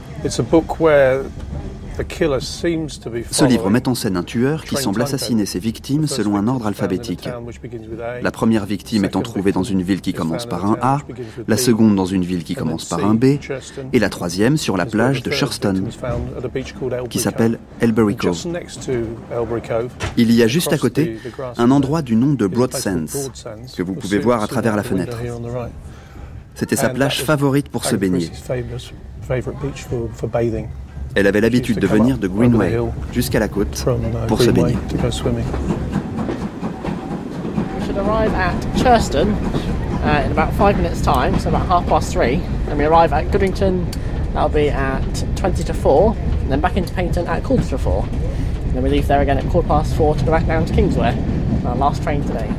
Ce livre met en scène un tueur qui semble assassiner ses victimes selon un ordre alphabétique. La première victime étant trouvée dans une ville qui commence par un A, la seconde dans une ville qui commence par un B, et la troisième sur la plage de Shurston, qui s'appelle Elbury Cove. Il y a juste à côté un endroit du nom de Broad Sands, que vous pouvez voir à travers la fenêtre. C'était sa plage favorite pour se baigner. Elle avait l'habitude de venir de Greenway jusqu'à la côte pour se baigner. arrive at Churston uh, in about five minutes' time, so about half past three. And we arrive at Goodington, that'll be at 20 to 4, and then back into Paynton at quarter to 4. And then we leave there again at quarter past 4 to go back down to Kingsway, our last train today.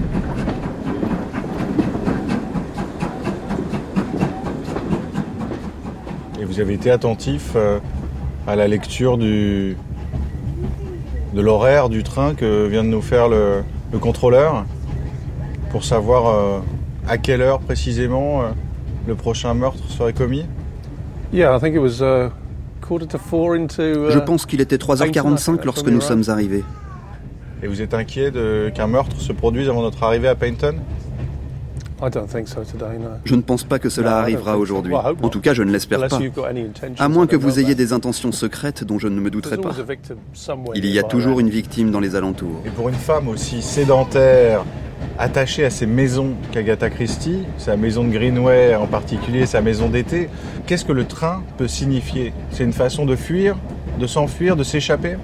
Et vous avez été attentif euh, à la lecture du, de l'horaire du train que vient de nous faire le, le contrôleur pour savoir euh, à quelle heure précisément euh, le prochain meurtre serait commis Yeah, I think it was quarter to four into. Je pense qu'il était 3h45 lorsque nous sommes arrivés. Et vous êtes inquiet qu'un meurtre se produise avant notre arrivée à Paynton I don't think so today, no. Je ne pense pas que cela No, I don't arrivera think so. aujourd'hui. En tout cas, je ne l'espère pas. À moins que vous ayez des intentions secrètes dont je ne me douterai pas. Il y a toujours une victime dans les alentours. Et pour une femme aussi sédentaire, attachée à ces maisons qu'Agatha Christie, sa maison de Greenway en particulier, sa maison d'été, qu'est-ce que le train peut signifier? C'est une façon de fuir, de s'enfuir, de s'échapper?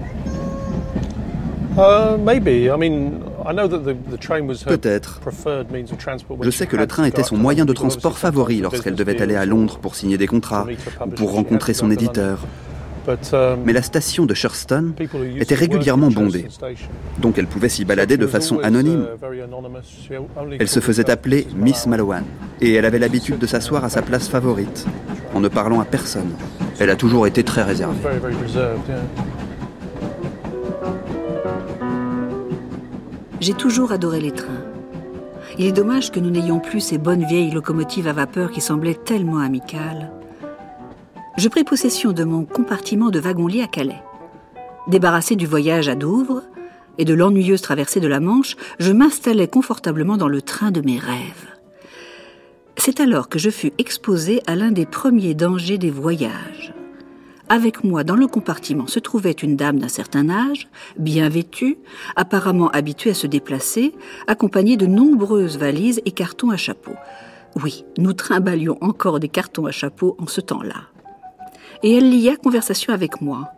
Uh, maybe. I mean, I know that the, the train was her Peut-être. preferred means of transport when Je sais que le train était son moyen de transport favori lorsqu'elle devait aller à Londres pour signer des contrats ou pour rencontrer son éditeur. Um, Mais la station de used était régulièrement bondée, Churston donc elle pouvait s'y balader de façon anonyme. uh, only Elle se faisait appeler. Miss Malowan, et elle avait l'habitude de s'asseoir à sa place favorite, en ne parlant à personne. Elle a toujours été très réservée. J'ai toujours adoré les trains. Il est dommage que nous n'ayons plus ces bonnes vieilles locomotives à vapeur qui semblaient tellement amicales. Je pris possession de mon compartiment de wagon-lit à Calais. Débarrassé du voyage à Douvres et de l'ennuyeuse traversée de la Manche, je m'installais confortablement dans le train de mes rêves. C'est alors que je fus exposé à l'un des premiers dangers des voyages. Avec moi dans le compartiment se trouvait une dame d'un certain âge, bien vêtue, apparemment habituée à se déplacer, accompagnée de nombreuses valises et cartons à chapeau. Oui, nous trimbalions encore des cartons à chapeau en ce temps-là. Et elle lia conversation avec moi.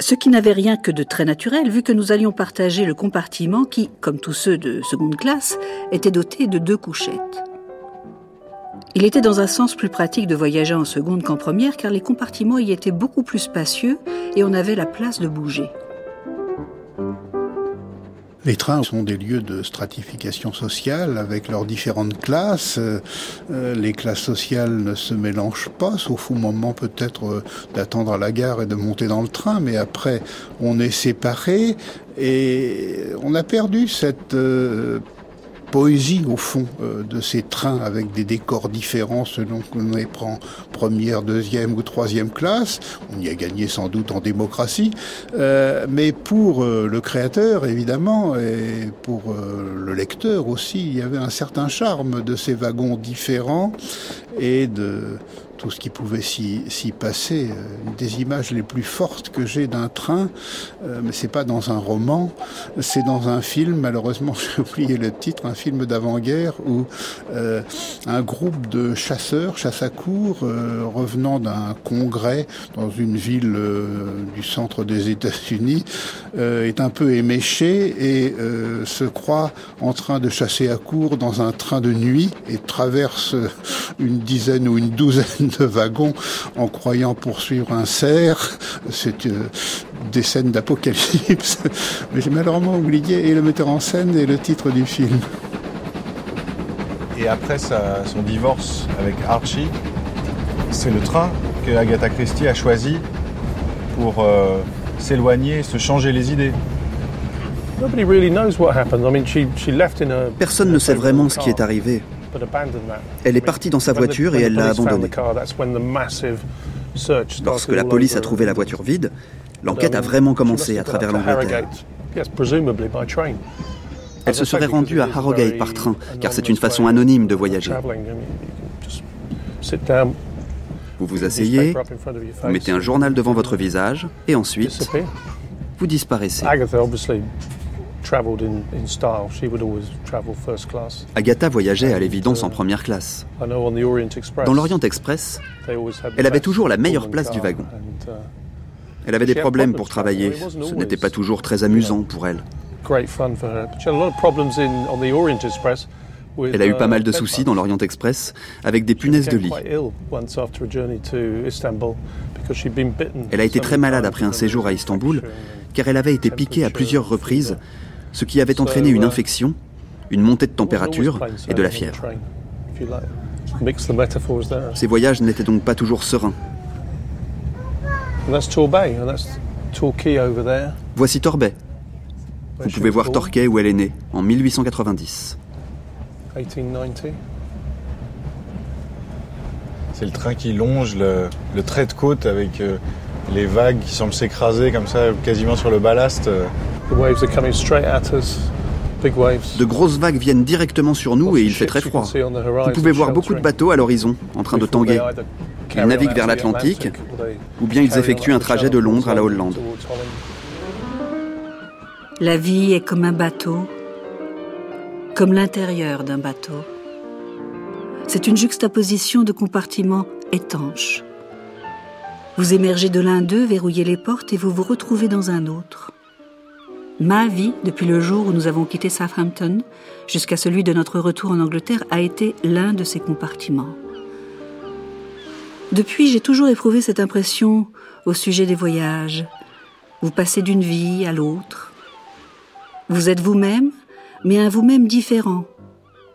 Ce qui n'avait rien que de très naturel, vu que nous allions partager le compartiment qui, comme tous ceux de seconde classe, était doté de deux couchettes. Il était dans un sens plus pratique de voyager en seconde qu'en première, car les compartiments y étaient beaucoup plus spacieux et on avait la place de bouger. Les trains sont des lieux de stratification sociale avec leurs différentes classes. Euh, les classes sociales ne se mélangent pas, sauf au moment peut-être euh, d'attendre à la gare et de monter dans le train, mais après on est séparés et on a perdu cette euh, poésie au fond euh, de ces trains avec des décors différents selon qu'on les prend première, deuxième ou troisième classe. On y a gagné sans doute en démocratie, Euh, mais pour euh, le créateur évidemment et pour euh, le lecteur aussi, il y avait un certain charme de ces wagons différents et de tout ce qui pouvait s'y passer. Euh, Une des images les plus fortes que j'ai d'un train, euh, mais c'est pas dans un roman, c'est dans un film. Malheureusement, j'ai oublié le titre, un film d'avant-guerre où euh, un groupe de chasseurs, chasse à court, euh, revenant d'un congrès dans une ville euh, du centre des États-Unis, euh, est un peu éméché et euh, se croit en train de chasser à court dans un train de nuit et traverse une dizaine ou une douzaine de wagons en croyant poursuivre un cerf. C'est euh, des scènes d'apocalypse. Mais j'ai malheureusement oublié et le metteur en scène et le titre du film. Et après sa- son divorce avec Archie, c'est le train que Agatha Christie a choisi pour euh, s'éloigner, se changer les idées. Nobody really knows what happened. I mean, she, she left in a. Personne ne sait vraiment ce qui est arrivé. Elle est partie dans sa voiture et elle l'a abandonnée. Lorsque la police a trouvé la voiture vide, L'enquête a vraiment commencé à travers l'Angleterre. Elle se serait rendue à Harrogate par train, car c'est une façon anonyme de voyager. Vous vous asseyez, vous mettez un journal devant votre visage, et ensuite, vous disparaissez. Agatha voyageait à l'évidence en première classe. Dans l'Orient Express, elle avait toujours la meilleure place du wagon. Elle avait des problèmes pour travailler. Ce n'était pas toujours très amusant pour elle. Elle a eu pas mal de soucis dans l'Orient Express avec des punaises de lit. Elle a été très malade après un séjour à Istanbul car elle avait été piquée à plusieurs reprises, ce qui avait entraîné une infection, une montée de température et de la fièvre. Ces voyages n'étaient donc pas toujours sereins. Voici Torbay. Vous pouvez voir Torquay où elle est née, en 1890. C'est le train qui longe le, trait de côte avec euh, les vagues qui semblent s'écraser comme ça, quasiment sur le ballast. De grosses vagues viennent directement sur nous et il fait très froid. Vous pouvez voir beaucoup de bateaux à l'horizon, en train de tanguer. Ils naviguent vers l'Atlantique, ou bien ils effectuent un trajet de Londres à la Hollande. La vie est comme un bateau, comme l'intérieur d'un bateau. C'est une juxtaposition de compartiments étanches. Vous émergez de l'un d'eux, verrouillez les portes et vous vous retrouvez dans un autre. Ma vie, depuis le jour où nous avons quitté Southampton jusqu'à celui de notre retour en Angleterre, a été l'un de ces compartiments. Depuis, j'ai toujours éprouvé cette impression au sujet des voyages. Vous passez d'une vie à l'autre. Vous êtes vous-même, mais un vous-même différent.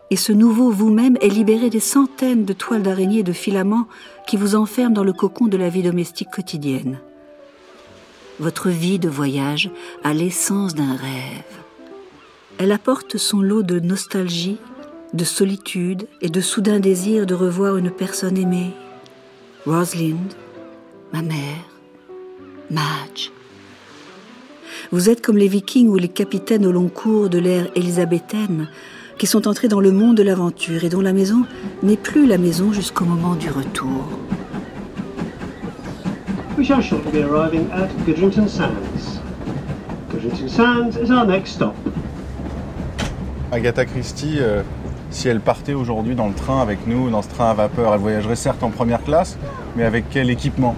Et ce nouveau vous-même est libéré des centaines de toiles d'araignée et de filaments qui vous enferment dans le cocon de la vie domestique quotidienne. Votre vie de voyage a l'essence d'un rêve. Elle apporte son lot de nostalgie, de solitude et de soudain désir de revoir une personne aimée, Rosalind, ma mère, Madge. Vous êtes comme les vikings ou les capitaines au long cours de l'ère élisabéthaine qui sont entrés dans le monde de l'aventure et dont la maison n'est plus la maison jusqu'au moment du retour. We shall shortly be arriving at Goodrington Sands. Goodrington Sands is our next stop. Agatha Christie, euh, si elle partait aujourd'hui dans le train avec nous, dans ce train à vapeur, elle voyagerait certes en première classe, mais avec quel équipement?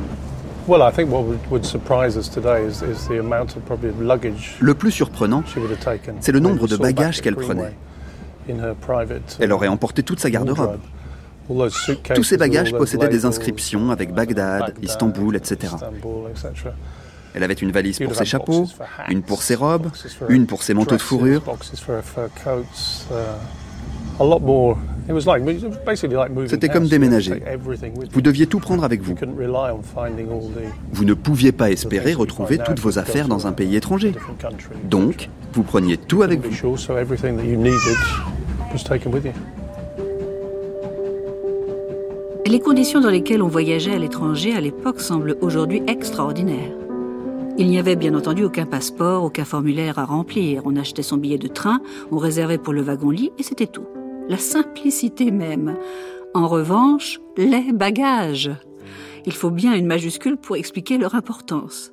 Le plus surprenant, c'est le nombre de bagages qu'elle prenait. Elle aurait emporté toute sa garde-robe. Tous ces bagages possédaient des inscriptions avec Bagdad, Istanbul, etc. Elle avait une valise pour ses chapeaux, une pour ses robes, une pour ses manteaux de fourrure. C'était comme déménager. Vous deviez tout prendre avec vous. Vous ne pouviez pas espérer retrouver toutes vos affaires dans un pays étranger. Donc, vous preniez tout avec vous. Les conditions dans lesquelles on voyageait à l'étranger à l'époque semblent aujourd'hui extraordinaires. Il n'y avait bien entendu aucun passeport, aucun formulaire à remplir. On achetait son billet de train, on réservait pour le wagon-lit et c'était tout la simplicité même. En revanche, les bagages. Il faut bien une majuscule pour expliquer leur importance.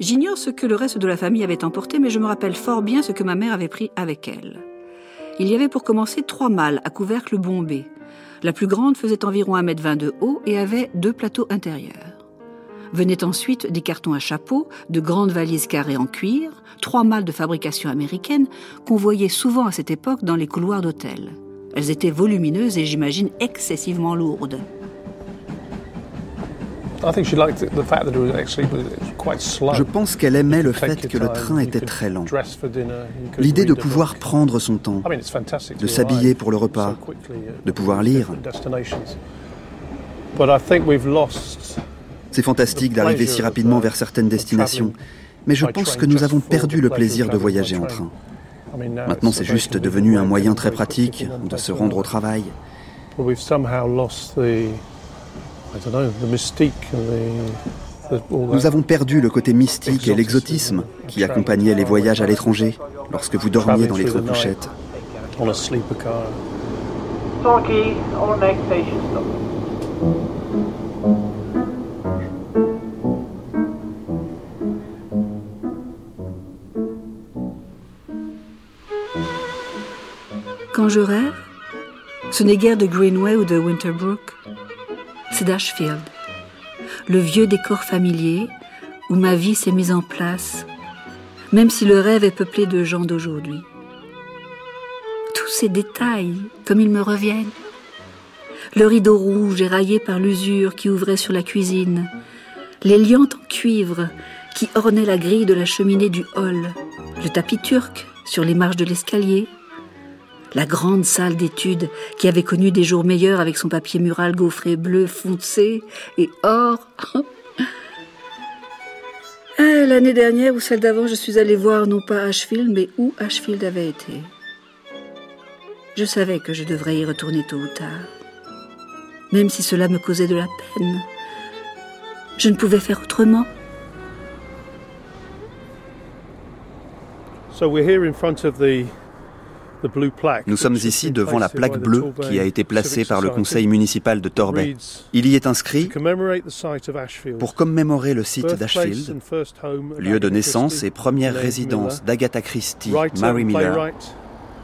J'ignore ce que le reste de la famille avait emporté, mais je me rappelle fort bien ce que ma mère avait pris avec elle. Il y avait pour commencer trois malles à couvercle bombé. La plus grande faisait environ 1m20 de haut et avait deux plateaux intérieurs. Venaient ensuite des cartons à chapeau, de grandes valises carrées en cuir, trois malles de fabrication américaine qu'on voyait souvent à cette époque dans les couloirs d'hôtels. Elles étaient volumineuses et j'imagine excessivement lourdes. Je pense qu'elle aimait le fait que le train était très lent. L'idée de pouvoir prendre son temps, de s'habiller pour le repas, de pouvoir lire. C'est fantastique d'arriver si rapidement vers certaines destinations, mais je pense que nous avons perdu le plaisir de voyager en train. Maintenant, c'est juste devenu un moyen très pratique de se rendre au travail. Nous avons perdu le côté mystique et l'exotisme qui accompagnaient les voyages à l'étranger lorsque vous dormiez dans les couchettes. Quand je rêve, ce n'est guère de Greenway ou de Winterbrook, c'est d'Ashfield, le vieux décor familier où ma vie s'est mise en place, même si le rêve est peuplé de gens d'aujourd'hui. Tous ces détails, comme ils me reviennent. Le rideau rouge éraillé par l'usure qui ouvrait sur la cuisine, les liantes en cuivre qui ornaient la grille de la cheminée du hall, le tapis turc sur les marches de l'escalier, la grande salle d'études qui avait connu des jours meilleurs avec son papier mural gaufré bleu foncé et or. Ah, l'année dernière ou celle d'avant, je suis allée voir non pas Ashfield, mais où Ashfield avait été. Je savais que je devrais y retourner tôt ou tard, même si cela me causait de la peine. Je ne pouvais faire autrement. So we're here in front of the nous sommes ici devant la plaque bleue qui a été placée par le conseil municipal de Torbay. Il y est inscrit pour commémorer le site d'Ashfield, lieu de naissance et première résidence d'Agatha Christie, Mary Miller,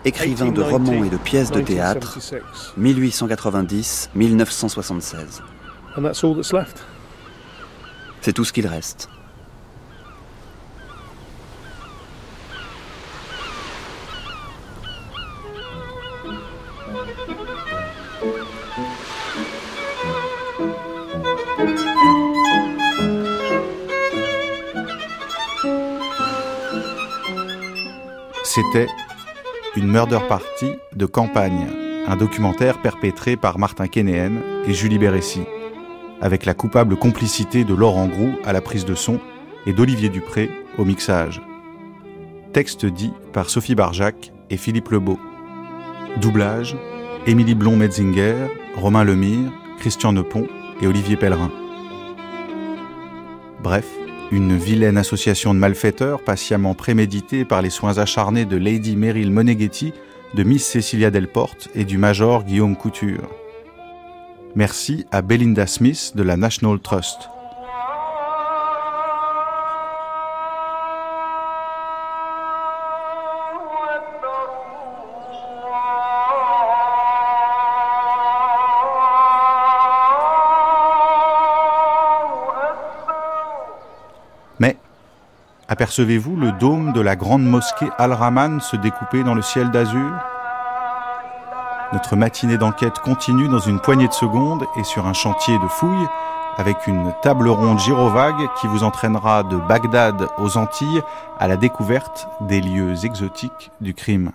écrivain de romans et de pièces de théâtre, 1890-1976. C'est tout ce qu'il reste. C'était une murder party de campagne, un documentaire perpétré par Martin Kénéen et Julie Bérécy, avec la coupable complicité de Laurent Groux à la prise de son et d'Olivier Dupré au mixage. Texte dit par Sophie Barjac et Philippe Lebeau. Doublage Émilie Blond-Metzinger, Romain Lemire, Christian Nepont et Olivier Pellerin. Bref, une vilaine association de malfaiteurs patiemment préméditée par les soins acharnés de Lady Meryl Moneghetti, de Miss Cecilia Delporte et du Major Guillaume Couture. Merci à Belinda Smith de la National Trust. Apercevez-vous le dôme de la grande mosquée Al-Rahman se découper dans le ciel d'azur? Notre matinée d'enquête continue dans une poignée de secondes et sur un chantier de fouilles avec une table ronde gyrovague qui vous entraînera de Bagdad aux Antilles à la découverte des lieux exotiques du crime.